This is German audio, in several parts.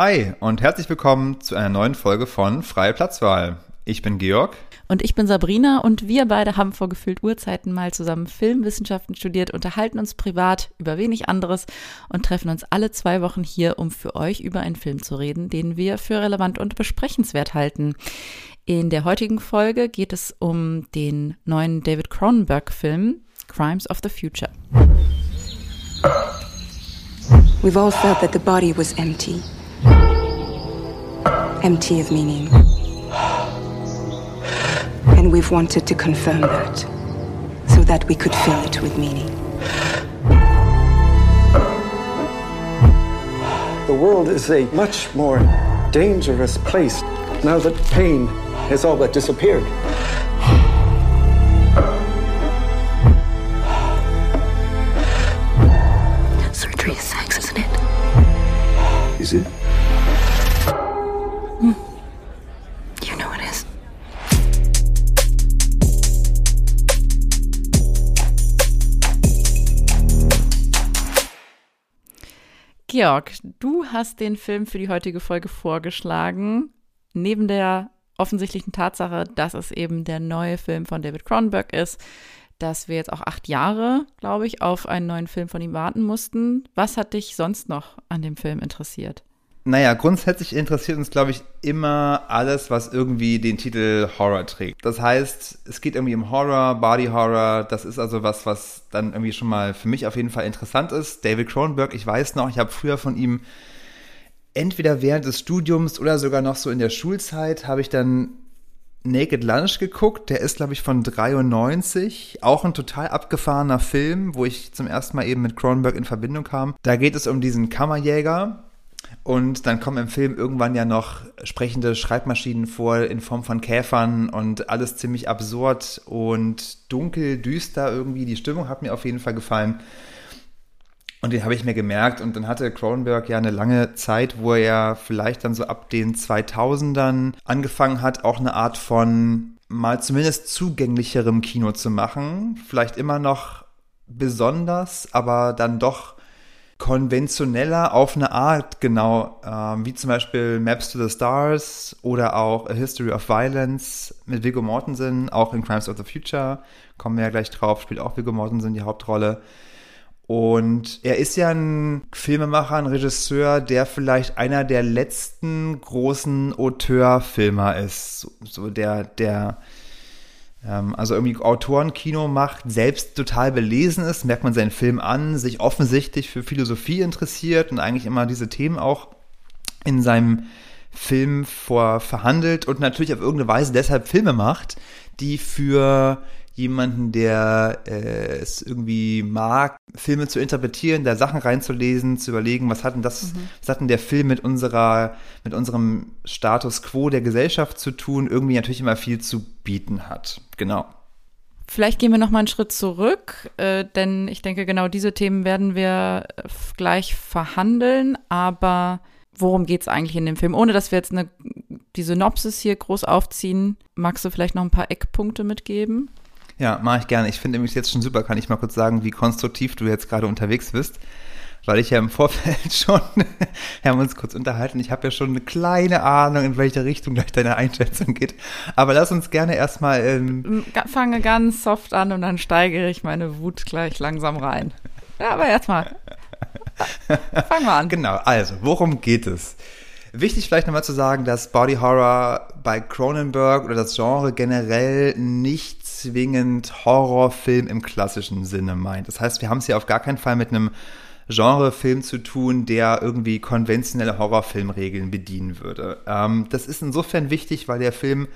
Hi und herzlich willkommen zu einer neuen Folge von Freie Platzwahl. Ich bin Georg. Und ich bin Sabrina und wir beide haben vor gefühlt Urzeiten mal zusammen Filmwissenschaften studiert, unterhalten uns privat über wenig anderes und treffen uns alle zwei Wochen hier, um für euch über einen Film zu reden, den wir für relevant und besprechenswert halten. In der heutigen Folge geht es um den neuen David Cronenberg-Film Crimes of the Future. We've all felt that the body was empty. Empty of meaning. And we've wanted to confirm that, so that we could fill it with meaning. The world is a much more dangerous place now that pain has all but disappeared. Surgery is sex, isn't it? Is it? Georg, du hast den Film für die heutige Folge vorgeschlagen. Neben der offensichtlichen Tatsache, dass es eben der neue Film von David Cronenberg ist, dass wir jetzt auch acht Jahre, glaube ich, auf einen neuen Film von ihm warten mussten. Was hat dich sonst noch an dem Film interessiert? Naja, grundsätzlich interessiert uns, glaube ich, immer alles, was irgendwie den Titel Horror trägt. Das heißt, es geht irgendwie um Horror, Body Horror. Das ist also was, was dann irgendwie schon mal für mich auf jeden Fall interessant ist. David Cronenberg, ich weiß noch, ich habe früher von ihm entweder während des Studiums oder sogar noch so in der Schulzeit habe ich dann Naked Lunch geguckt. Der ist, glaube ich, von 93. Auch ein total abgefahrener Film, wo ich zum ersten Mal eben mit Cronenberg in Verbindung kam. Da geht es um diesen Kammerjäger. Und dann kommen im Film irgendwann ja noch sprechende Schreibmaschinen vor in Form von Käfern und alles ziemlich absurd und dunkel, düster irgendwie. Die Stimmung hat mir auf jeden Fall gefallen. Und den habe ich mir gemerkt. Und dann hatte Cronenberg ja eine lange Zeit, wo er vielleicht dann so ab den 2000ern angefangen hat, auch eine Art von mal zumindest zugänglicherem Kino zu machen. Vielleicht immer noch besonders, aber dann doch konventioneller auf eine Art, genau, ähm, wie zum Beispiel Maps to the Stars oder auch A History of Violence mit Viggo Mortensen, auch in Crimes of the Future, kommen wir ja gleich drauf, spielt auch Viggo Mortensen die Hauptrolle. Und er ist ja ein Filmemacher, ein Regisseur, der vielleicht einer der letzten großen Auteurfilmer ist. So, der, der, also irgendwie Autorenkino macht, selbst total belesen ist, merkt man seinen Film an, sich offensichtlich für Philosophie interessiert und eigentlich immer diese Themen auch in seinem Film vor verhandelt und natürlich auf irgendeine Weise deshalb Filme macht, die für jemanden, der äh, es irgendwie mag, Filme zu interpretieren, da Sachen reinzulesen, zu überlegen, was hat denn das, mhm. was hat denn der Film mit unserer, mit unserem Status quo der Gesellschaft zu tun, irgendwie natürlich immer viel zu bieten hat. Genau. Vielleicht gehen wir noch mal einen Schritt zurück, äh, denn ich denke, genau diese Themen werden wir äh, gleich verhandeln. Aber worum geht es eigentlich in dem Film? Ohne dass wir jetzt eine, die Synopsis hier groß aufziehen, magst du vielleicht noch ein paar Eckpunkte mitgeben? Ja, mache ich gerne. Ich finde nämlich jetzt schon super, kann ich mal kurz sagen, wie konstruktiv du jetzt gerade unterwegs bist. Weil ich ja im Vorfeld schon, wir haben uns kurz unterhalten, ich habe ja schon eine kleine Ahnung, in welche Richtung gleich deine Einschätzung geht. Aber lass uns gerne erstmal. Ähm Fange ganz soft an und dann steigere ich meine Wut gleich langsam rein. Ja, aber erstmal. Fangen wir an. Genau, also, worum geht es? Wichtig vielleicht nochmal zu sagen, dass Body Horror bei Cronenberg oder das Genre generell nicht zwingend Horrorfilm im klassischen Sinne meint. Das heißt, wir haben es hier auf gar keinen Fall mit einem Genrefilm zu tun, der irgendwie konventionelle Horrorfilmregeln bedienen würde. Ähm, das ist insofern wichtig, weil der Film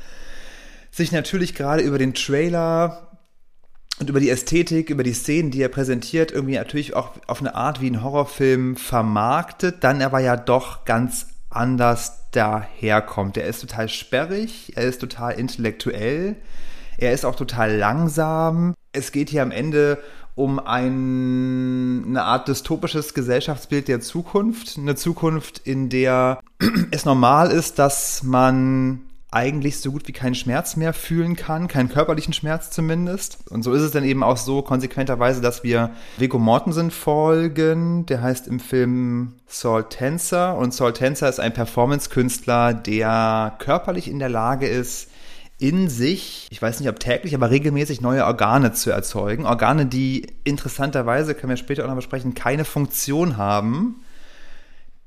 sich natürlich gerade über den Trailer und über die Ästhetik, über die Szenen, die er präsentiert, irgendwie natürlich auch auf eine Art wie ein Horrorfilm vermarktet, dann aber ja doch ganz anders daherkommt. Er ist total sperrig, er ist total intellektuell, er ist auch total langsam. Es geht hier am Ende um ein, eine Art dystopisches Gesellschaftsbild der Zukunft. Eine Zukunft, in der es normal ist, dass man eigentlich so gut wie keinen Schmerz mehr fühlen kann, keinen körperlichen Schmerz zumindest. Und so ist es dann eben auch so konsequenterweise, dass wir Viggo Mortensen folgen. Der heißt im Film Saul Tenser und Saul Tenser ist ein Performance-Künstler, der körperlich in der Lage ist, in sich, ich weiß nicht ob täglich, aber regelmäßig neue Organe zu erzeugen. Organe, die interessanterweise, können wir später auch noch besprechen, keine Funktion haben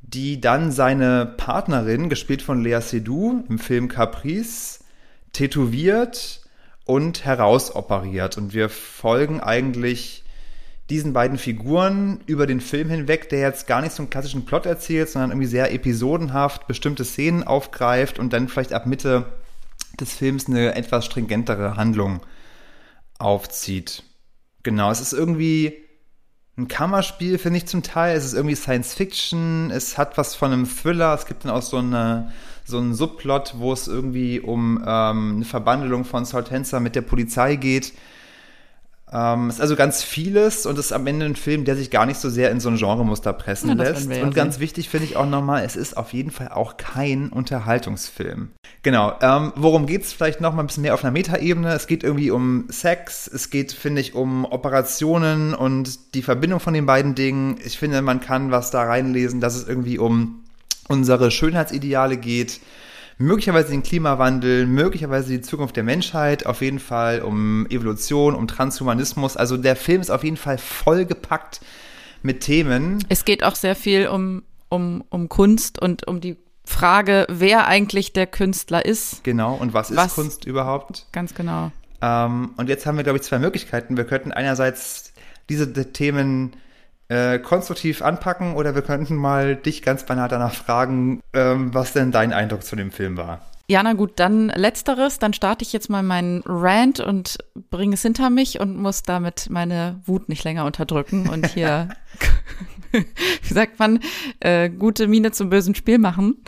die dann seine Partnerin, gespielt von Lea Seydoux im Film Caprice, tätowiert und herausoperiert. Und wir folgen eigentlich diesen beiden Figuren über den Film hinweg, der jetzt gar nicht so einen klassischen Plot erzählt, sondern irgendwie sehr episodenhaft bestimmte Szenen aufgreift und dann vielleicht ab Mitte des Films eine etwas stringentere Handlung aufzieht. Genau, es ist irgendwie ein Kammerspiel, finde ich zum Teil. Es ist irgendwie Science Fiction, es hat was von einem Thriller, es gibt dann auch so, eine, so einen Subplot, wo es irgendwie um ähm, eine Verbandelung von Soltenza mit der Polizei geht. Ähm, ist also ganz vieles und ist am Ende ein Film, der sich gar nicht so sehr in so ein Genremuster pressen ja, lässt. Ja und ganz wichtig finde ich auch nochmal, es ist auf jeden Fall auch kein Unterhaltungsfilm. Genau, ähm, worum geht es vielleicht nochmal ein bisschen mehr auf einer Metaebene? Es geht irgendwie um Sex, es geht, finde ich, um Operationen und die Verbindung von den beiden Dingen. Ich finde, man kann was da reinlesen, dass es irgendwie um unsere Schönheitsideale geht möglicherweise den Klimawandel, möglicherweise die Zukunft der Menschheit, auf jeden Fall um Evolution, um Transhumanismus. Also der Film ist auf jeden Fall vollgepackt mit Themen. Es geht auch sehr viel um, um, um Kunst und um die Frage, wer eigentlich der Künstler ist. Genau, und was ist was, Kunst überhaupt? Ganz genau. Ähm, und jetzt haben wir, glaube ich, zwei Möglichkeiten. Wir könnten einerseits diese Themen äh, konstruktiv anpacken oder wir könnten mal dich ganz banal danach fragen, ähm, was denn dein Eindruck zu dem Film war. Ja, na gut, dann letzteres, dann starte ich jetzt mal meinen Rant und bringe es hinter mich und muss damit meine Wut nicht länger unterdrücken und hier, wie sagt man, äh, gute Miene zum bösen Spiel machen.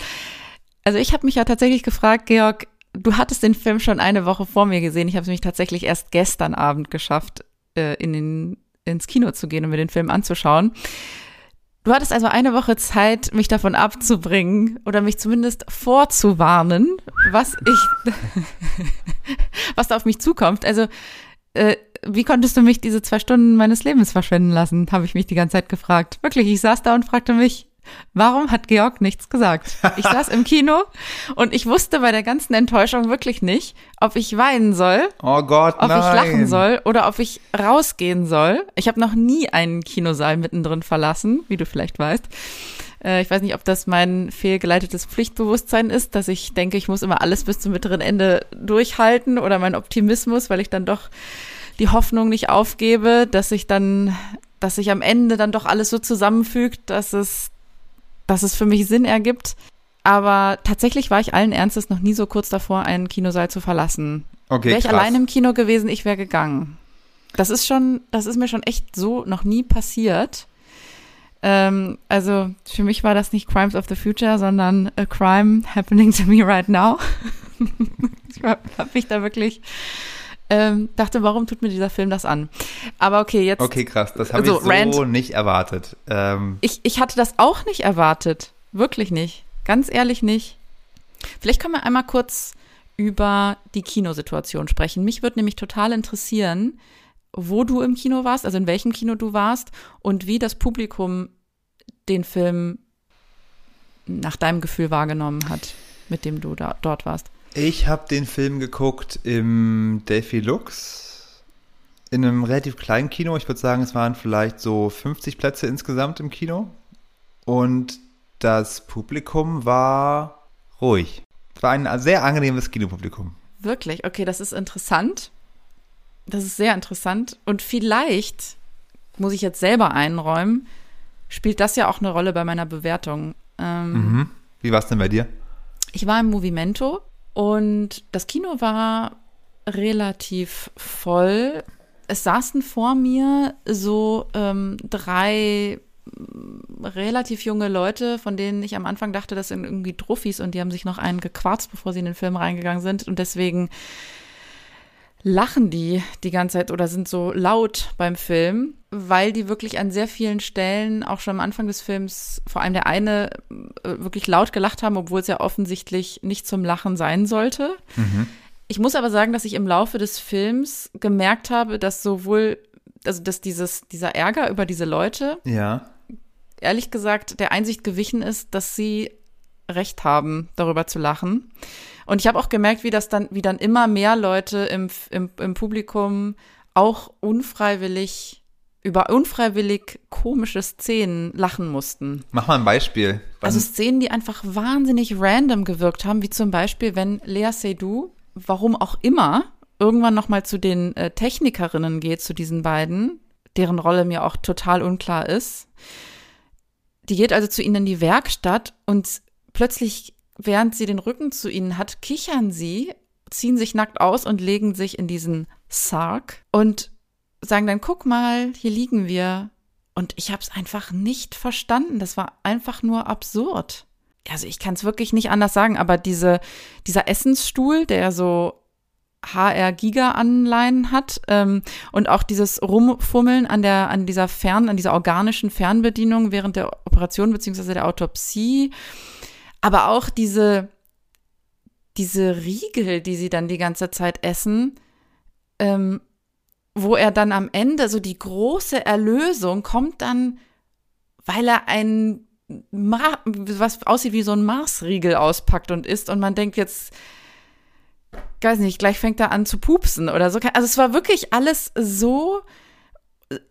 Also ich habe mich ja tatsächlich gefragt, Georg, du hattest den Film schon eine Woche vor mir gesehen. Ich habe es mich tatsächlich erst gestern Abend geschafft, äh, in den ins Kino zu gehen und mir den Film anzuschauen. Du hattest also eine Woche Zeit, mich davon abzubringen oder mich zumindest vorzuwarnen, was ich, was da auf mich zukommt. Also, äh, wie konntest du mich diese zwei Stunden meines Lebens verschwenden lassen, habe ich mich die ganze Zeit gefragt. Wirklich, ich saß da und fragte mich, Warum hat Georg nichts gesagt? Ich saß im Kino und ich wusste bei der ganzen Enttäuschung wirklich nicht, ob ich weinen soll, oh Gott, ob nein. ich lachen soll oder ob ich rausgehen soll. Ich habe noch nie einen Kinosaal mittendrin verlassen, wie du vielleicht weißt. Äh, ich weiß nicht, ob das mein fehlgeleitetes Pflichtbewusstsein ist, dass ich denke, ich muss immer alles bis zum mittleren Ende durchhalten oder mein Optimismus, weil ich dann doch die Hoffnung nicht aufgebe, dass ich dann, dass sich am Ende dann doch alles so zusammenfügt, dass es dass es für mich Sinn ergibt. Aber tatsächlich war ich allen Ernstes noch nie so kurz davor, einen Kinosaal zu verlassen. Okay, wäre ich allein im Kino gewesen, ich wäre gegangen. Das ist schon, das ist mir schon echt so noch nie passiert. Ähm, also für mich war das nicht Crimes of the Future, sondern a crime happening to me right now. ich habe mich da wirklich ähm, dachte, warum tut mir dieser Film das an? Aber okay, jetzt. Okay, krass, das habe also, ich so Rant, nicht erwartet. Ähm. Ich, ich hatte das auch nicht erwartet. Wirklich nicht. Ganz ehrlich nicht. Vielleicht können wir einmal kurz über die Kinosituation sprechen. Mich würde nämlich total interessieren, wo du im Kino warst, also in welchem Kino du warst und wie das Publikum den Film nach deinem Gefühl wahrgenommen hat, mit dem du da, dort warst. Ich habe den Film geguckt im Delphi Lux in einem relativ kleinen Kino. Ich würde sagen, es waren vielleicht so 50 Plätze insgesamt im Kino. Und das Publikum war ruhig. Es war ein sehr angenehmes Kinopublikum. Wirklich? Okay, das ist interessant. Das ist sehr interessant. Und vielleicht, muss ich jetzt selber einräumen, spielt das ja auch eine Rolle bei meiner Bewertung. Ähm, mhm. Wie war es denn bei dir? Ich war im Movimento und das Kino war relativ voll. Es saßen vor mir so ähm, drei mm, relativ junge Leute, von denen ich am Anfang dachte, das sind irgendwie Truffis und die haben sich noch einen gequarzt, bevor sie in den Film reingegangen sind. Und deswegen lachen die die ganze Zeit oder sind so laut beim Film, weil die wirklich an sehr vielen Stellen, auch schon am Anfang des Films, vor allem der eine, äh, wirklich laut gelacht haben, obwohl es ja offensichtlich nicht zum Lachen sein sollte. Mhm. Ich muss aber sagen, dass ich im Laufe des Films gemerkt habe, dass sowohl, also dass dieses, dieser Ärger über diese Leute, Ja. ehrlich gesagt, der Einsicht gewichen ist, dass sie Recht haben, darüber zu lachen. Und ich habe auch gemerkt, wie das dann, wie dann immer mehr Leute im, im, im Publikum auch unfreiwillig über unfreiwillig komische Szenen lachen mussten. Mach mal ein Beispiel. Wann- Also Szenen, die einfach wahnsinnig random gewirkt haben, wie zum Beispiel, wenn Lea Seydoux, warum auch immer, irgendwann noch mal zu den äh, Technikerinnen geht, zu diesen beiden, deren Rolle mir auch total unklar ist. Die geht also zu ihnen in die Werkstatt und plötzlich, während sie den Rücken zu ihnen hat, kichern sie, ziehen sich nackt aus und legen sich in diesen Sarg und sagen dann, guck mal, hier liegen wir. Und ich habe es einfach nicht verstanden. Das war einfach nur absurd. Also ich kann es wirklich nicht anders sagen, aber diese, dieser Essensstuhl, der so HR-Giga-Anleihen hat ähm, und auch dieses Rumfummeln an der, an dieser Fern, an dieser organischen Fernbedienung während der Operation beziehungsweise der Autopsie, aber auch diese, diese Riegel, die sie dann die ganze Zeit essen, ähm, wo er dann am Ende so die große Erlösung kommt dann, weil er ein Mar was aussieht wie so ein Marsriegel auspackt und isst und man denkt jetzt, weiß nicht, gleich fängt er an zu pupsen oder so. Also es war wirklich alles so,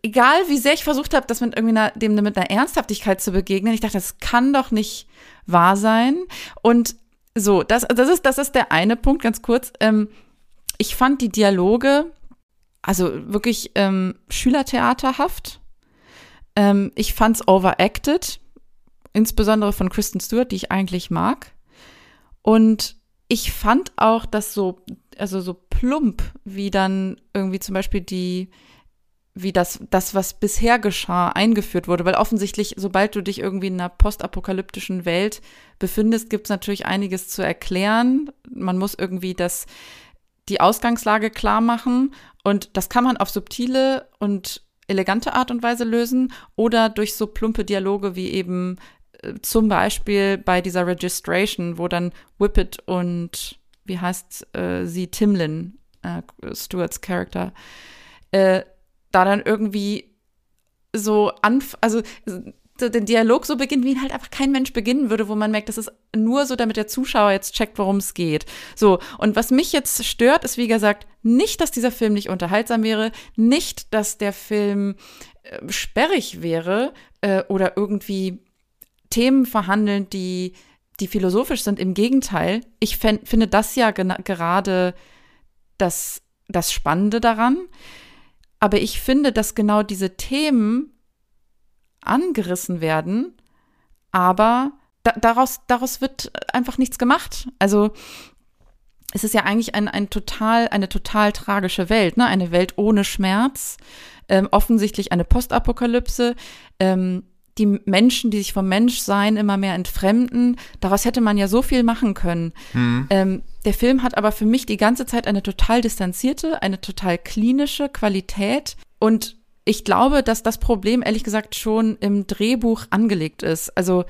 egal wie sehr ich versucht habe, das mit irgendwie einer, dem mit einer Ernsthaftigkeit zu begegnen, ich dachte, das kann doch nicht wahr sein. Und so, das, das ist, das ist der eine Punkt, ganz kurz. Ähm, ich fand die Dialoge, also wirklich ähm, Schülertheaterhaft. Ähm, ich fand's overacted, insbesondere von Kristen Stewart, die ich eigentlich mag. Und ich fand auch, dass so, also so plump, wie dann irgendwie zum Beispiel die, wie das, das, was bisher geschah, eingeführt wurde. Weil offensichtlich, sobald du dich irgendwie in einer postapokalyptischen Welt befindest, gibt es natürlich einiges zu erklären. Man muss irgendwie das, die Ausgangslage klar machen. Und das kann man auf subtile und elegante Art und Weise lösen oder durch so plumpe Dialoge wie eben äh, zum Beispiel bei dieser Registration, wo dann Whippet und wie heißt äh, sie, Timlin, äh, Stewarts Charakter, äh, da dann irgendwie so anf also so den Dialog so beginnt, wie ihn halt einfach kein Mensch beginnen würde, wo man merkt, das ist nur so, damit der Zuschauer jetzt checkt, worum es geht. So, und was mich jetzt stört, ist, wie gesagt, nicht, dass dieser Film nicht unterhaltsam wäre, nicht, dass der Film äh, sperrig wäre äh, oder irgendwie Themen verhandeln, die, die philosophisch sind. Im Gegenteil, ich finde das ja gerade das, das Spannende daran. Aber ich finde, dass genau diese Themen angerissen werden, aber da, daraus, daraus wird einfach nichts gemacht. Also es ist ja eigentlich ein, ein total, eine total tragische Welt, ne? Eine Welt ohne Schmerz, ähm, offensichtlich eine Postapokalypse, ähm, die Menschen, die sich vom Menschsein immer mehr entfremden. Daraus hätte man ja so viel machen können. Ähm, der Film hat aber für mich die ganze Zeit eine total distanzierte, eine total klinische Qualität und ich glaube, dass das Problem ehrlich gesagt schon im Drehbuch angelegt ist. Also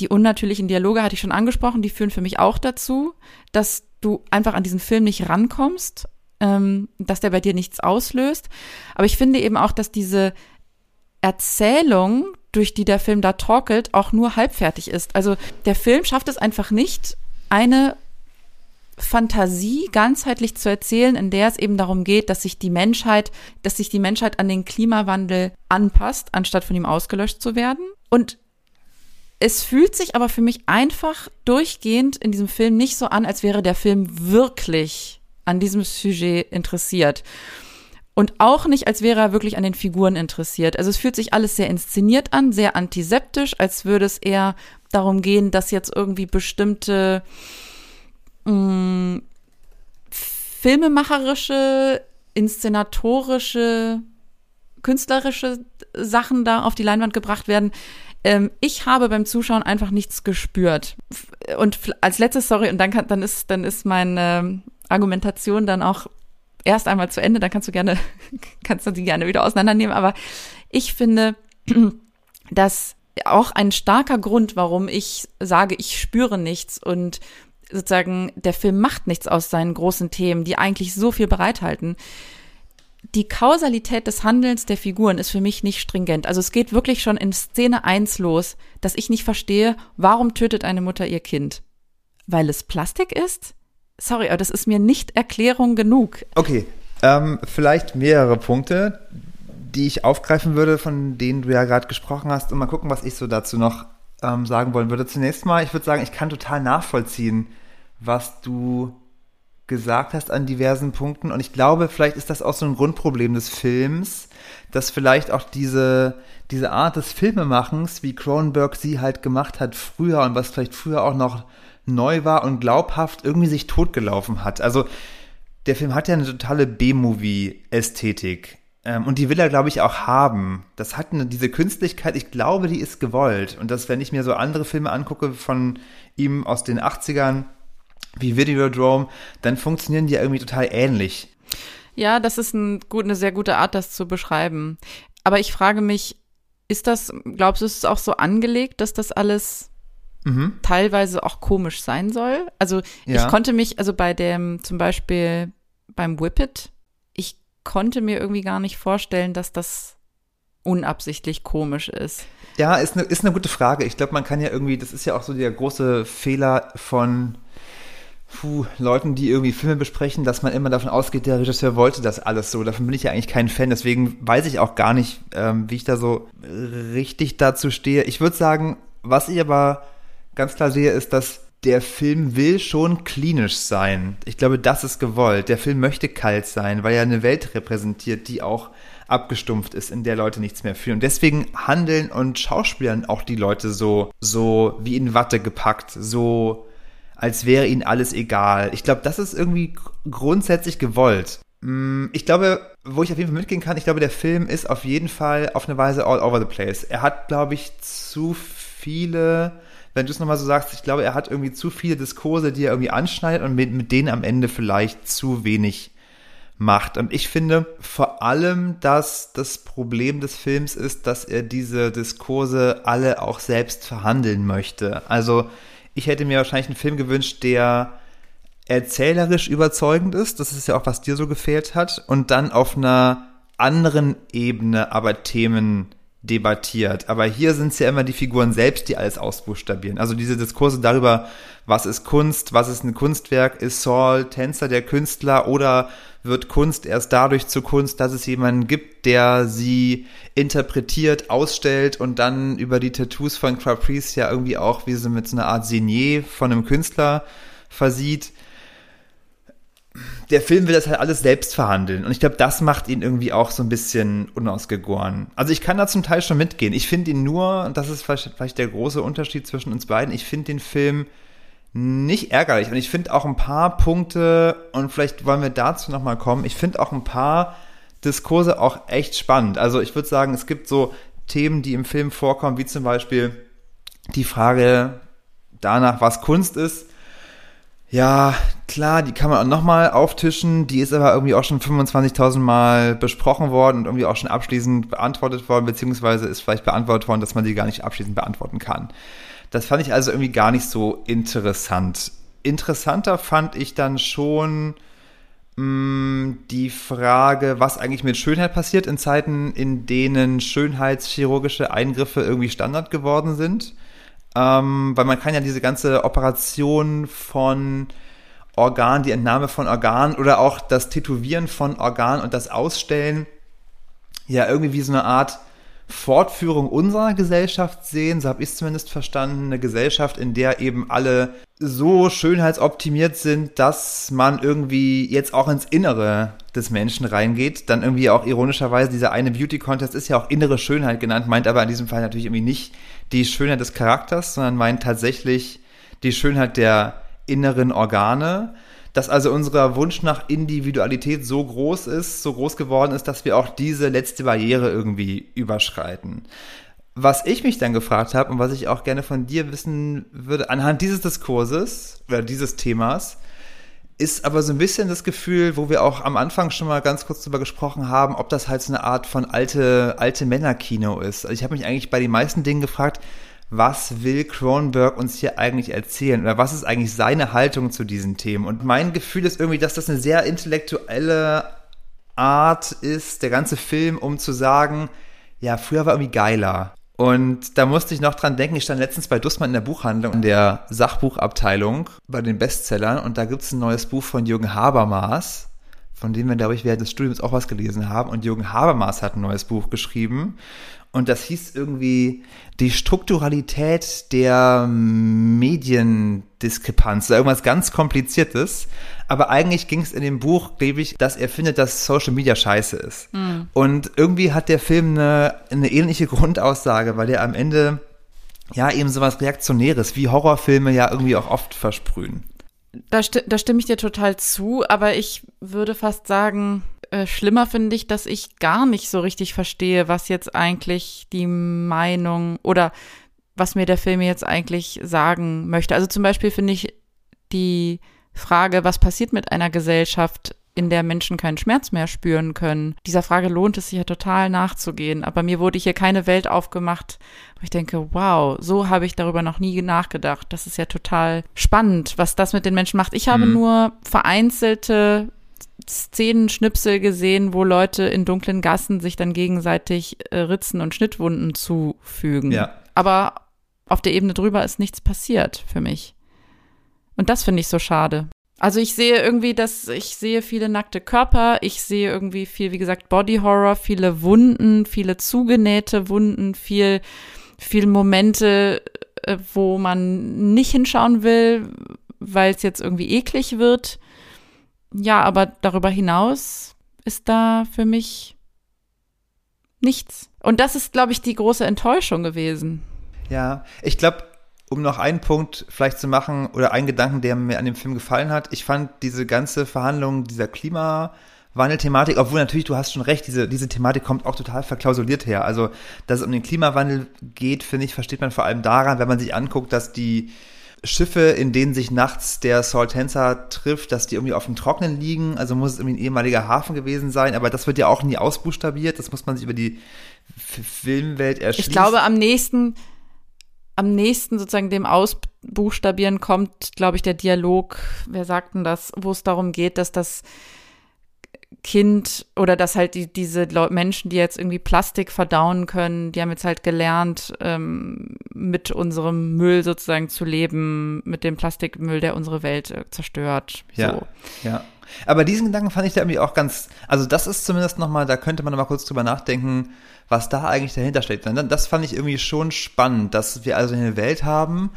die unnatürlichen Dialoge hatte ich schon angesprochen, die führen für mich auch dazu, dass du einfach an diesen Film nicht rankommst, ähm, dass der bei dir nichts auslöst. Aber ich finde eben auch, dass diese Erzählung, durch die der Film da torkelt, auch nur halbfertig ist. Also der Film schafft es einfach nicht, eine Fantasie ganzheitlich zu erzählen, in der es eben darum geht, dass sich die Menschheit, dass sich die Menschheit an den Klimawandel anpasst, anstatt von ihm ausgelöscht zu werden. Und es fühlt sich aber für mich einfach durchgehend in diesem Film nicht so an, als wäre der Film wirklich an diesem Sujet interessiert. Und auch nicht, als wäre er wirklich an den Figuren interessiert. Also es fühlt sich alles sehr inszeniert an, sehr antiseptisch, als würde es eher darum gehen, dass jetzt irgendwie bestimmte mh, filmemacherische, inszenatorische, künstlerische Sachen da auf die Leinwand gebracht werden. Ähm, ich habe beim Zuschauen einfach nichts gespürt. Und als letztes, sorry, und dann, kann, dann ist, dann ist meine Argumentation dann auch erst einmal zu Ende, dann kannst du gerne, kannst du die gerne wieder auseinandernehmen. Aber ich finde, dass auch ein starker Grund, warum ich sage, ich spüre nichts und sozusagen der Film macht nichts aus seinen großen Themen, die eigentlich so viel bereithalten. Die Kausalität des Handelns der Figuren ist für mich nicht stringent. Also es geht wirklich schon in Szene eins los, dass ich nicht verstehe, warum tötet eine Mutter ihr Kind? Weil es Plastik ist? Sorry, aber das ist mir nicht Erklärung genug. Okay, ähm, vielleicht mehrere Punkte, die ich aufgreifen würde, von denen du ja gerade gesprochen hast, und mal gucken, was ich so dazu noch ähm, sagen wollen würde. Zunächst mal, ich würde sagen, ich kann total nachvollziehen, was du gesagt hast an diversen Punkten. Und ich glaube, vielleicht ist das auch so ein Grundproblem des Films, dass vielleicht auch diese, diese Art des Filmemachens, wie Cronenberg sie halt gemacht hat früher und was vielleicht früher auch noch neu war und glaubhaft irgendwie sich totgelaufen hat. Also der Film hat ja eine totale B-Movie-Ästhetik. Ähm, und die will er, glaube ich, auch haben. Das hat eine, diese Künstlichkeit, ich glaube, die ist gewollt. Und das, wenn ich mir so andere Filme angucke von ihm aus den 80ern, wie Videodrome, dann funktionieren die ja irgendwie total ähnlich. Ja, das ist ein, gut, eine sehr gute Art, das zu beschreiben. Aber ich frage mich, ist das, glaubst du, ist es auch so angelegt, dass das alles mhm. teilweise auch komisch sein soll? Also ja. ich konnte mich, also bei dem, zum Beispiel beim Whippet, ich konnte mir irgendwie gar nicht vorstellen, dass das unabsichtlich komisch ist. Ja, ist eine, ist eine gute Frage. Ich glaube, man kann ja irgendwie, das ist ja auch so der große Fehler von puh, Leuten, die irgendwie Filme besprechen, dass man immer davon ausgeht, der Regisseur wollte das alles so. Davon bin ich ja eigentlich kein Fan. Deswegen weiß ich auch gar nicht, ähm, wie ich da so richtig dazu stehe. Ich würde sagen, was ich aber ganz klar sehe, ist, dass der Film will schon klinisch sein. Ich glaube, das ist gewollt. Der Film möchte kalt sein, weil er eine Welt repräsentiert, die auch abgestumpft ist, in der Leute nichts mehr fühlen. Und deswegen handeln und schauspielern auch die Leute so, so wie in Watte gepackt, so als wäre ihnen alles egal. Ich glaube, das ist irgendwie grundsätzlich gewollt. Mm, ich glaube, wo ich auf jeden Fall mitgehen kann, ich glaube, der Film ist auf jeden Fall auf eine Weise all over the place. Er hat, glaube ich, zu viele, wenn du es nochmal so sagst, ich glaube, er hat irgendwie zu viele Diskurse, die er irgendwie anschneidet und mit, mit denen am Ende vielleicht zu wenig macht. Und ich finde vor allem, dass das Problem des Films ist, dass er diese Diskurse alle auch selbst verhandeln möchte. Also ich hätte mir wahrscheinlich einen Film gewünscht, der erzählerisch überzeugend ist. Das ist ja auch, was dir so gefehlt hat. Und dann auf einer anderen Ebene aber Themen debattiert. Aber hier sind es ja immer die Figuren selbst, die alles ausbuchstabieren. Also diese Diskurse darüber, was ist Kunst, was ist ein Kunstwerk, ist Saul Tänzer der Künstler oder wird Kunst erst dadurch zu Kunst, dass es jemanden gibt, der sie interpretiert, ausstellt und dann über die Tattoos von Caprice ja irgendwie auch wie so mit so einer Art Signet von einem Künstler versieht der Film will das halt alles selbst verhandeln. Und ich glaube, das macht ihn irgendwie auch so ein bisschen unausgegoren. Also ich kann da zum Teil schon mitgehen. Ich finde ihn nur, und das ist vielleicht der große Unterschied zwischen uns beiden, ich finde den Film nicht ärgerlich. Und ich finde auch ein paar Punkte, und vielleicht wollen wir dazu nochmal kommen, ich finde auch ein paar Diskurse auch echt spannend. Also ich würde sagen, es gibt so Themen, die im Film vorkommen, wie zum Beispiel die Frage danach, was Kunst ist ja, klar, die kann man auch nochmal auftischen. Die ist aber irgendwie auch schon 25.000 Mal besprochen worden und irgendwie auch schon abschließend beantwortet worden, beziehungsweise ist vielleicht beantwortet worden, dass man sie gar nicht abschließend beantworten kann. Das fand ich also irgendwie gar nicht so interessant. Interessanter fand ich dann schon mh, mm, die Frage, was eigentlich mit Schönheit passiert in Zeiten, in denen schönheitschirurgische Eingriffe irgendwie Standard geworden sind ähm, weil man kann ja diese ganze Operation von Organ, die Entnahme von Organen oder auch das Tätowieren von Organen und das Ausstellen ja irgendwie wie so eine Art Fortführung unserer Gesellschaft sehen, so habe ich es zumindest verstanden, eine Gesellschaft, in der eben alle so schönheitsoptimiert sind, dass man irgendwie jetzt auch ins Innere des Menschen reingeht. Dann irgendwie auch ironischerweise, dieser eine Beauty Contest ist ja auch innere Schönheit genannt, meint aber in diesem Fall natürlich irgendwie nicht die Schönheit des Charakters, sondern meint tatsächlich die Schönheit der inneren Organe. Dass also unser Wunsch nach Individualität so groß ist, so groß geworden ist, dass wir auch diese letzte Barriere irgendwie überschreiten. Was ich mich dann gefragt habe und was ich auch gerne von dir wissen würde, anhand dieses Diskurses oder dieses Themas, ist aber so ein bisschen das Gefühl, wo wir auch am Anfang schon mal ganz kurz drüber gesprochen haben, ob das halt so eine Art von alte, alte Männerkino ist. Also ich habe mich eigentlich bei den meisten Dingen gefragt, was will Cronenberg uns hier eigentlich erzählen oder was ist eigentlich seine Haltung zu diesen Themen? Und mein Gefühl ist irgendwie, dass das eine sehr intellektuelle Art ist, der ganze Film, um zu sagen, ja, früher war irgendwie geiler. Und da musste ich noch dran denken, ich stand letztens bei Dussmann in der Buchhandlung, in der Sachbuchabteilung bei den Bestsellern und da gibt es ein neues Buch von Jürgen Habermas, von dem wir, glaube ich, während des Studiums auch was gelesen haben. Und Jürgen Habermas hat ein neues Buch geschrieben und das hieß irgendwie die Strukturalität der Mediendiskrepanz, irgendwas ganz Kompliziertes. Aber eigentlich ging es in dem Buch, glaube ich, dass er findet, dass Social Media scheiße ist. Mhm. Und irgendwie hat der Film eine, eine ähnliche Grundaussage, weil er am Ende ja eben sowas Reaktionäres, wie Horrorfilme ja irgendwie auch oft versprühen. Da, sti da stimme ich dir total zu, aber ich würde fast sagen, äh, schlimmer finde ich, dass ich gar nicht so richtig verstehe, was jetzt eigentlich die Meinung oder was mir der Film jetzt eigentlich sagen möchte. Also zum Beispiel finde ich die Frage, was passiert mit einer Gesellschaft, in der Menschen keinen Schmerz mehr spüren können. Dieser Frage lohnt es sich ja total nachzugehen. Aber mir wurde hier keine Welt aufgemacht, wo ich denke, wow, so habe ich darüber noch nie nachgedacht. Das ist ja total spannend, was das mit den Menschen macht. Ich habe mhm. nur vereinzelte Szenenschnipsel gesehen, wo Leute in dunklen Gassen sich dann gegenseitig äh, Ritzen und Schnittwunden zufügen. Ja. Aber auf der Ebene drüber ist nichts passiert für mich. Und das finde ich so schade. Also ich sehe irgendwie, dass ich sehe viele nackte Körper, ich sehe irgendwie viel, wie gesagt, Body Horror, viele Wunden, viele zugenähte Wunden, viel, viel Momente, äh, wo man nicht hinschauen will, weil es jetzt irgendwie eklig wird ja, aber darüber hinaus ist da für mich nichts. Und das ist, glaube ich, die große Enttäuschung gewesen. Ja, ich glaube, um noch einen Punkt vielleicht zu machen oder einen Gedanken, der mir an dem Film gefallen hat, ich fand diese ganze Verhandlung dieser Klimawandel-Thematik, obwohl natürlich, du hast schon recht, diese, diese Thematik kommt auch total verklausuliert her. Also, dass es um den Klimawandel geht, finde ich, versteht man vor allem daran, wenn man sich anguckt, dass die Schiffe, in denen sich nachts der Soltenza trifft, dass die irgendwie auf dem Trocknen liegen. Also muss es irgendwie ein ehemaliger Hafen gewesen sein. Aber das wird ja auch nie ausbuchstabiert. Das muss man sich über die Filmwelt erschließen. Ich glaube, am nächsten, am nächsten sozusagen dem Ausbuchstabieren kommt, glaube ich, der Dialog. Wer sagt denn das? Wo es darum geht, dass das Kind oder dass halt die, diese Menschen, die jetzt irgendwie Plastik verdauen können, die haben jetzt halt gelernt, ähm, mit unserem Müll sozusagen zu leben, mit dem Plastikmüll, der unsere Welt äh, zerstört. Ja, so. ja. Aber diesen Gedanken fand ich da irgendwie auch ganz, also das ist zumindest nochmal, da könnte man nochmal kurz drüber nachdenken, was da eigentlich dahinter steckt. Das fand ich irgendwie schon spannend, dass wir also eine Welt haben,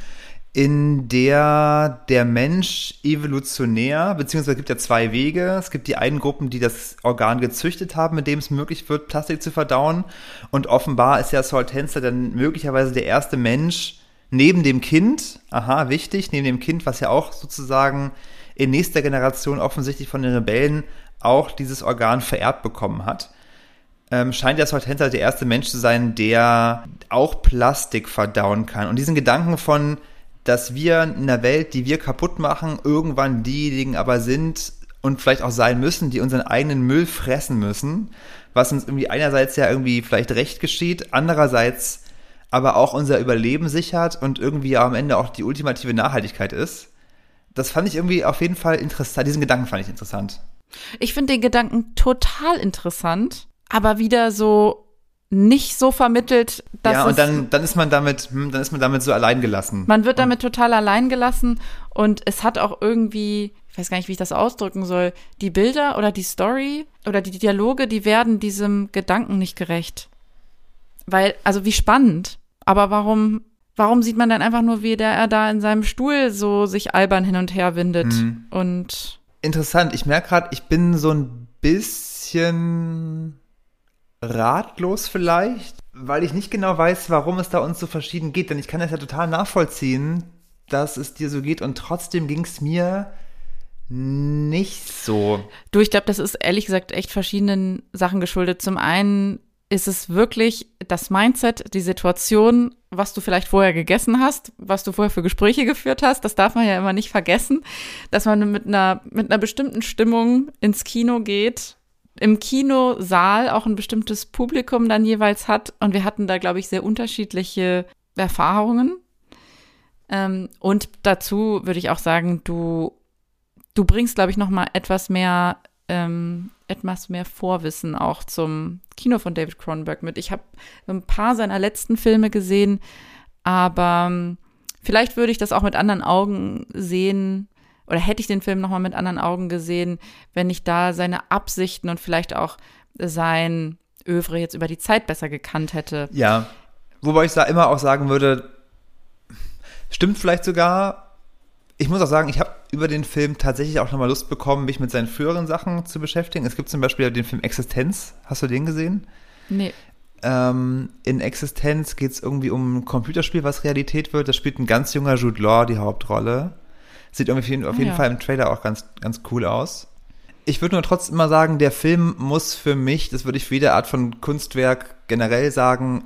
in der der Mensch evolutionär, beziehungsweise es gibt ja zwei Wege. Es gibt die einen Gruppen, die das Organ gezüchtet haben, mit dem es möglich wird, Plastik zu verdauen. Und offenbar ist ja Soltenza dann möglicherweise der erste Mensch neben dem Kind, aha, wichtig, neben dem Kind, was ja auch sozusagen in nächster Generation offensichtlich von den Rebellen auch dieses Organ vererbt bekommen hat. Ähm, scheint der Soltenza der erste Mensch zu sein, der auch Plastik verdauen kann. Und diesen Gedanken von, dass wir in einer Welt, die wir kaputt machen, irgendwann diejenigen aber sind und vielleicht auch sein müssen, die unseren eigenen Müll fressen müssen, was uns irgendwie einerseits ja irgendwie vielleicht recht geschieht, andererseits aber auch unser Überleben sichert und irgendwie am Ende auch die ultimative Nachhaltigkeit ist. Das fand ich irgendwie auf jeden Fall interessant. Diesen Gedanken fand ich interessant. Ich finde den Gedanken total interessant, aber wieder so nicht so vermittelt, dass ja und dann dann ist man damit hm, dann ist man damit so allein gelassen. Man wird damit total allein gelassen und es hat auch irgendwie ich weiß gar nicht, wie ich das ausdrücken soll. Die Bilder oder die Story oder die Dialoge, die werden diesem Gedanken nicht gerecht. Weil also wie spannend, aber warum warum sieht man dann einfach nur, wie der er da in seinem Stuhl so sich albern hin und her windet mhm. und interessant. Ich merke gerade, ich bin so ein bisschen ratlos vielleicht, weil ich nicht genau weiß, warum es da uns so verschieden geht. Denn ich kann das ja total nachvollziehen, dass es dir so geht und trotzdem ging es mir nicht so. Du, ich glaube, das ist ehrlich gesagt echt verschiedenen Sachen geschuldet. Zum einen ist es wirklich das Mindset, die Situation was du vielleicht vorher gegessen hast, was du vorher für Gespräche geführt hast. Das darf man ja immer nicht vergessen, dass man mit einer, mit einer bestimmten Stimmung ins Kino geht, im Kinosaal auch ein bestimmtes Publikum dann jeweils hat. Und wir hatten da, glaube ich, sehr unterschiedliche Erfahrungen. Ähm, und dazu würde ich auch sagen, du, du bringst, glaube ich, noch mal etwas mehr ähm, etwas mehr Vorwissen auch zum Kino von David Cronenberg mit. Ich habe ein paar seiner letzten Filme gesehen, aber ähm, vielleicht würde ich das auch mit anderen Augen sehen oder hätte ich den Film nochmal mit anderen Augen gesehen, wenn ich da seine Absichten und vielleicht auch sein Övre jetzt über die Zeit besser gekannt hätte. Ja, wobei ich da immer auch sagen würde, stimmt vielleicht sogar, ich muss auch sagen, ich habe über den Film tatsächlich auch nochmal Lust bekommen, mich mit seinen früheren Sachen zu beschäftigen. Es gibt zum Beispiel den Film Existenz. Hast du den gesehen? Nee. Ähm, in Existenz geht es irgendwie um ein Computerspiel, was Realität wird. Da spielt ein ganz junger Jude Law die Hauptrolle. Sieht irgendwie auf jeden, Ah, ja. Fall im Trailer auch ganz, ganz cool aus. Ich würde nur trotzdem mal sagen, der Film muss für mich, das würde ich für jede Art von Kunstwerk generell sagen,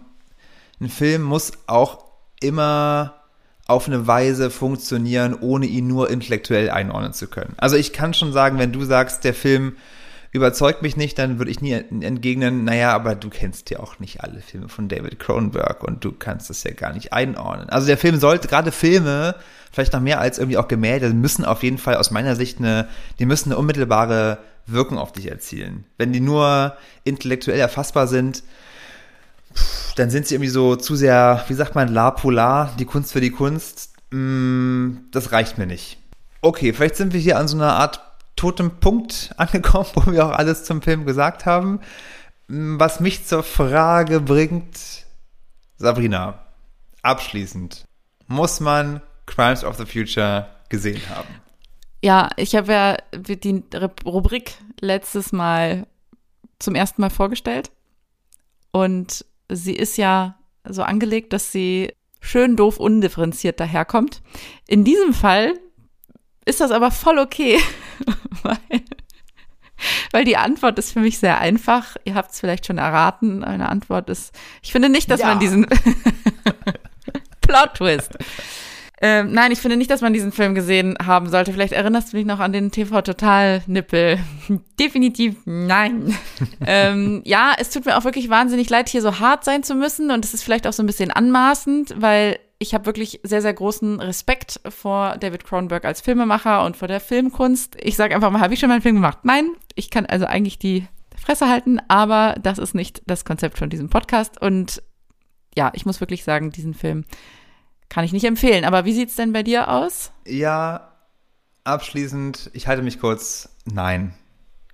ein Film muss auch immer auf eine Weise funktionieren, ohne ihn nur intellektuell einordnen zu können. Also ich kann schon sagen, wenn du sagst, der Film überzeugt mich nicht, dann würde ich nie entgegnen, naja, aber du kennst ja auch nicht alle Filme von David Cronenberg und du kannst das ja gar nicht einordnen. Also der Film sollte, gerade Filme, vielleicht noch mehr als irgendwie auch Gemälde, müssen auf jeden Fall aus meiner Sicht eine, die müssen eine unmittelbare Wirkung auf dich erzielen. Wenn die nur intellektuell erfassbar sind, pff, dann sind sie irgendwie so zu sehr, wie sagt man, la polar, die Kunst für die Kunst. Mm, das reicht mir nicht. Okay, vielleicht sind wir hier an so einer Art totem Punkt angekommen, wo wir auch alles zum Film gesagt haben. Mm, Was mich zur Frage bringt, Sabrina, abschließend, muss man Crimes of the Future gesehen haben? Ja, ich habe ja die Rubrik letztes Mal zum ersten Mal vorgestellt. Und sie ist ja so angelegt, dass sie schön doof undifferenziert daherkommt. In diesem Fall ist das aber voll okay, weil, weil die Antwort ist für mich sehr einfach. Ihr habt es vielleicht schon erraten. Meine Antwort ist, ich finde nicht, dass Ja. man diesen Plot-Twist. Ähm, nein, ich finde nicht, dass man diesen Film gesehen haben sollte. Vielleicht erinnerst du dich noch an den TV-Total-Nippel. Definitiv nein. ähm, ja, es tut mir auch wirklich wahnsinnig leid, hier so hart sein zu müssen. Und es ist vielleicht auch so ein bisschen anmaßend, weil ich habe wirklich sehr, sehr großen Respekt vor David Cronenberg als Filmemacher und vor der Filmkunst. Ich sage einfach mal, habe ich schon mal einen Film gemacht? Nein, ich kann also eigentlich die Fresse halten, aber das ist nicht das Konzept von diesem Podcast. Und ja, ich muss wirklich sagen, diesen Film kann ich nicht empfehlen. Aber wie sieht's denn bei dir aus? Ja, abschließend, ich halte mich kurz, nein.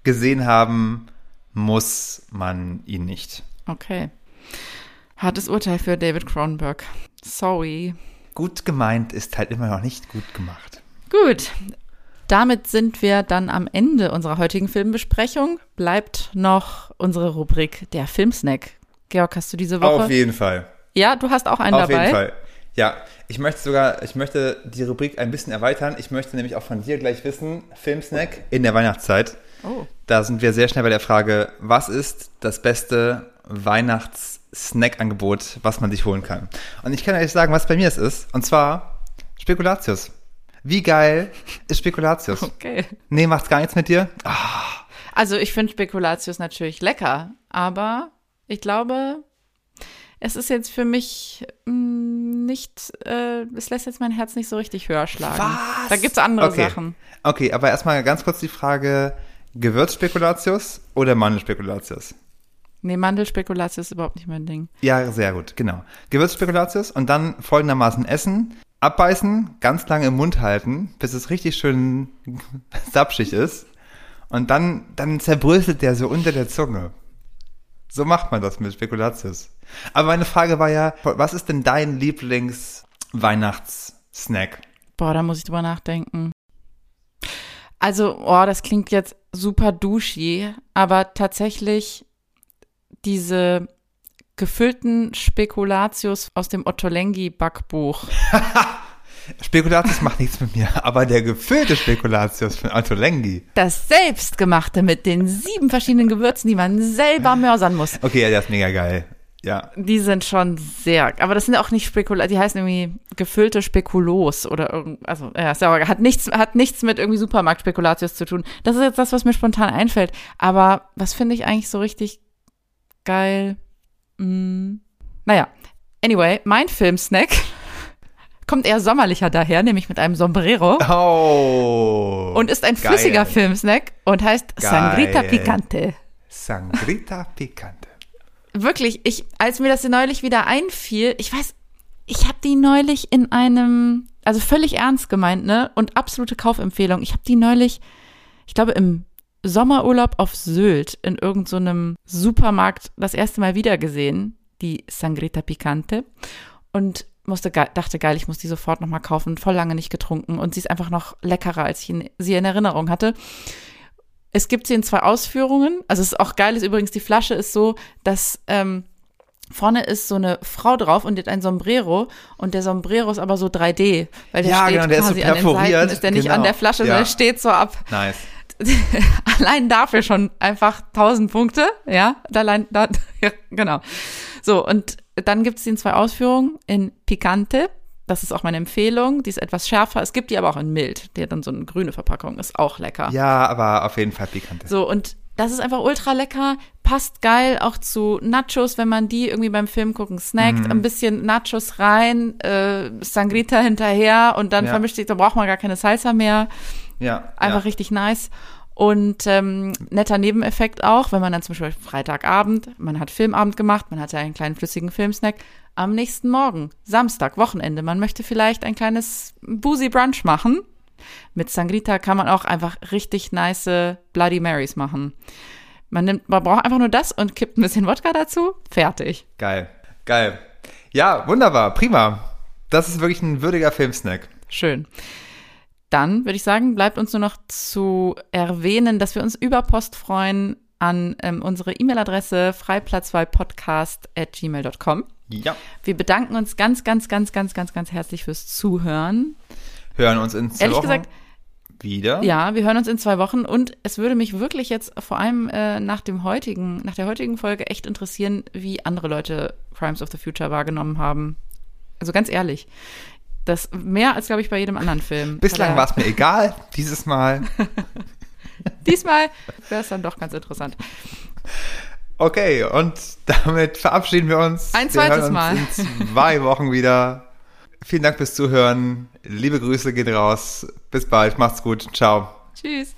Gesehen haben muss man ihn nicht. Okay. Hartes Urteil für David Cronenberg. Sorry. Gut gemeint ist halt immer noch nicht gut gemacht. Gut. Damit sind wir dann am Ende unserer heutigen Filmbesprechung. Bleibt noch unsere Rubrik der Filmsnack. Georg, hast du diese Woche? Auf jeden Fall. ja, du hast auch einen Auf dabei. jeden Fall. Ja, ich möchte sogar, ich möchte die Rubrik ein bisschen erweitern. Ich möchte nämlich auch von dir gleich wissen, Filmsnack in der Weihnachtszeit. Oh. Da sind wir sehr schnell bei der Frage, was ist das beste Weihnachts-Snack-Angebot, was man sich holen kann? Und ich kann euch sagen, was bei mir es ist. Und zwar Spekulatius. Wie geil ist Spekulatius? Okay. Nee, macht's gar nichts mit dir? Also ich finde Spekulatius natürlich lecker, aber ich glaube, es ist jetzt für mich nicht, äh, es lässt jetzt mein Herz nicht so richtig höher schlagen. Was? Da gibt's andere Okay. Sachen. Okay, aber erstmal ganz kurz die Frage, Gewürzspekulatius oder Mandelspekulatius? Nee, Mandelspekulatius ist überhaupt nicht mein Ding. Ja, sehr gut, genau. Gewürzspekulatius und dann folgendermaßen essen, abbeißen, ganz lange im Mund halten, bis es richtig schön sapschig ist. Und dann, dann zerbröselt der so unter der Zunge. So macht man das mit Spekulatius. Aber meine Frage war ja, was ist denn dein Lieblings-Weihnachtssnack? Boah, da muss ich drüber nachdenken. Also, oh, das klingt jetzt super douchey, aber tatsächlich diese gefüllten Spekulatius aus dem Ottolengi-Backbuch. Spekulatius macht nichts mit mir, aber der gefüllte Spekulatius von Ottolenghi. Das selbstgemachte mit den sieben verschiedenen Gewürzen, die man selber mörsern muss. Okay, ja, der ist mega geil. Ja. Die sind schon sehr, aber das sind auch nicht Spekula, die heißen irgendwie gefüllte Spekulos oder irgend, also ja, ist auch, hat nichts, hat nichts mit irgendwie Supermarkt-Spekulatius zu tun. Das ist jetzt das, was mir spontan einfällt. Aber was finde ich eigentlich so richtig geil? Hm, naja, anyway, mein Filmsnack kommt eher sommerlicher daher, nämlich mit einem Sombrero Oh. und ist ein geil. flüssiger Filmsnack und heißt Geil. Sangrita Picante. Sangrita Picante. Wirklich, ich, als mir das neulich wieder einfiel, ich weiß, ich habe die neulich in einem, also völlig ernst gemeint, ne? Und absolute Kaufempfehlung. Ich habe die neulich, ich glaube, im Sommerurlaub auf Sylt in irgendeinem Supermarkt das erste Mal wieder gesehen, die Sangrita Picante. Und musste, dachte, geil, ich muss die sofort nochmal kaufen. Voll lange nicht getrunken. Und sie ist einfach noch leckerer, als ich in, sie in Erinnerung hatte. Es gibt sie in zwei Ausführungen. Also es ist auch geil, ist übrigens, die Flasche ist so, dass ähm, vorne ist so eine Frau drauf und die hat ein Sombrero und der Sombrero ist aber so 3D, weil der Ja, steht genau, der ist so an den. Seiten, ist der nicht Genau. an der Flasche, Ja. sondern steht so ab. Nice. Allein dafür schon einfach 1000 Punkte, ja, allein da, ja, genau. So, und dann gibt es die in zwei Ausführungen in Picante, das ist auch meine Empfehlung, die ist etwas schärfer, es gibt die aber auch in mild, die hat dann so eine grüne Verpackung, ist auch lecker. Ja, aber auf jeden Fall Picante. So, und das ist einfach ultra lecker, passt geil auch zu Nachos, wenn man die irgendwie beim Film gucken snackt, Mhm. ein bisschen Nachos rein, äh, Sangrita hinterher und dann Ja. vermischt sich, da braucht man gar keine Salsa mehr. Ja. Einfach ja. richtig nice. Und ähm, netter Nebeneffekt auch, wenn man dann zum Beispiel Freitagabend, man hat Filmabend gemacht, man hatte einen kleinen flüssigen Filmsnack, am nächsten Morgen, Samstag, Wochenende, man möchte vielleicht ein kleines Boozy Brunch machen. Mit Sangrita kann man auch einfach richtig nice Bloody Marys machen. Man nimmt, man braucht einfach nur das und kippt ein bisschen Wodka dazu, fertig. Geil. Geil. Ja, wunderbar. Prima. Das ist wirklich ein würdiger Filmsnack. Schön. Dann würde ich sagen, bleibt uns nur noch zu erwähnen, dass wir uns über Post freuen an ähm, unsere E-Mail-Adresse freiplatz2podcast.gmail.com. Ja. Wir bedanken uns ganz, ganz, ganz, ganz, ganz, ganz herzlich fürs Zuhören. Hören uns in zwei Ehrlich Wochen gesagt, wieder. ja, wir hören uns in zwei Wochen und es würde mich wirklich jetzt vor allem äh, nach dem heutigen, nach der heutigen Folge echt interessieren, wie andere Leute Crimes of the Future wahrgenommen haben. Also ganz ehrlich. Das mehr als, glaube ich, bei jedem anderen Film. Bislang war es mir egal. Dieses Mal. Diesmal wäre es dann doch ganz interessant. Okay, und damit verabschieden wir uns. Ein wir zweites hören Mal. uns in zwei Wochen wieder. Vielen Dank fürs Zuhören. Liebe Grüße gehen raus. Bis bald. Macht's gut. Ciao. Tschüss.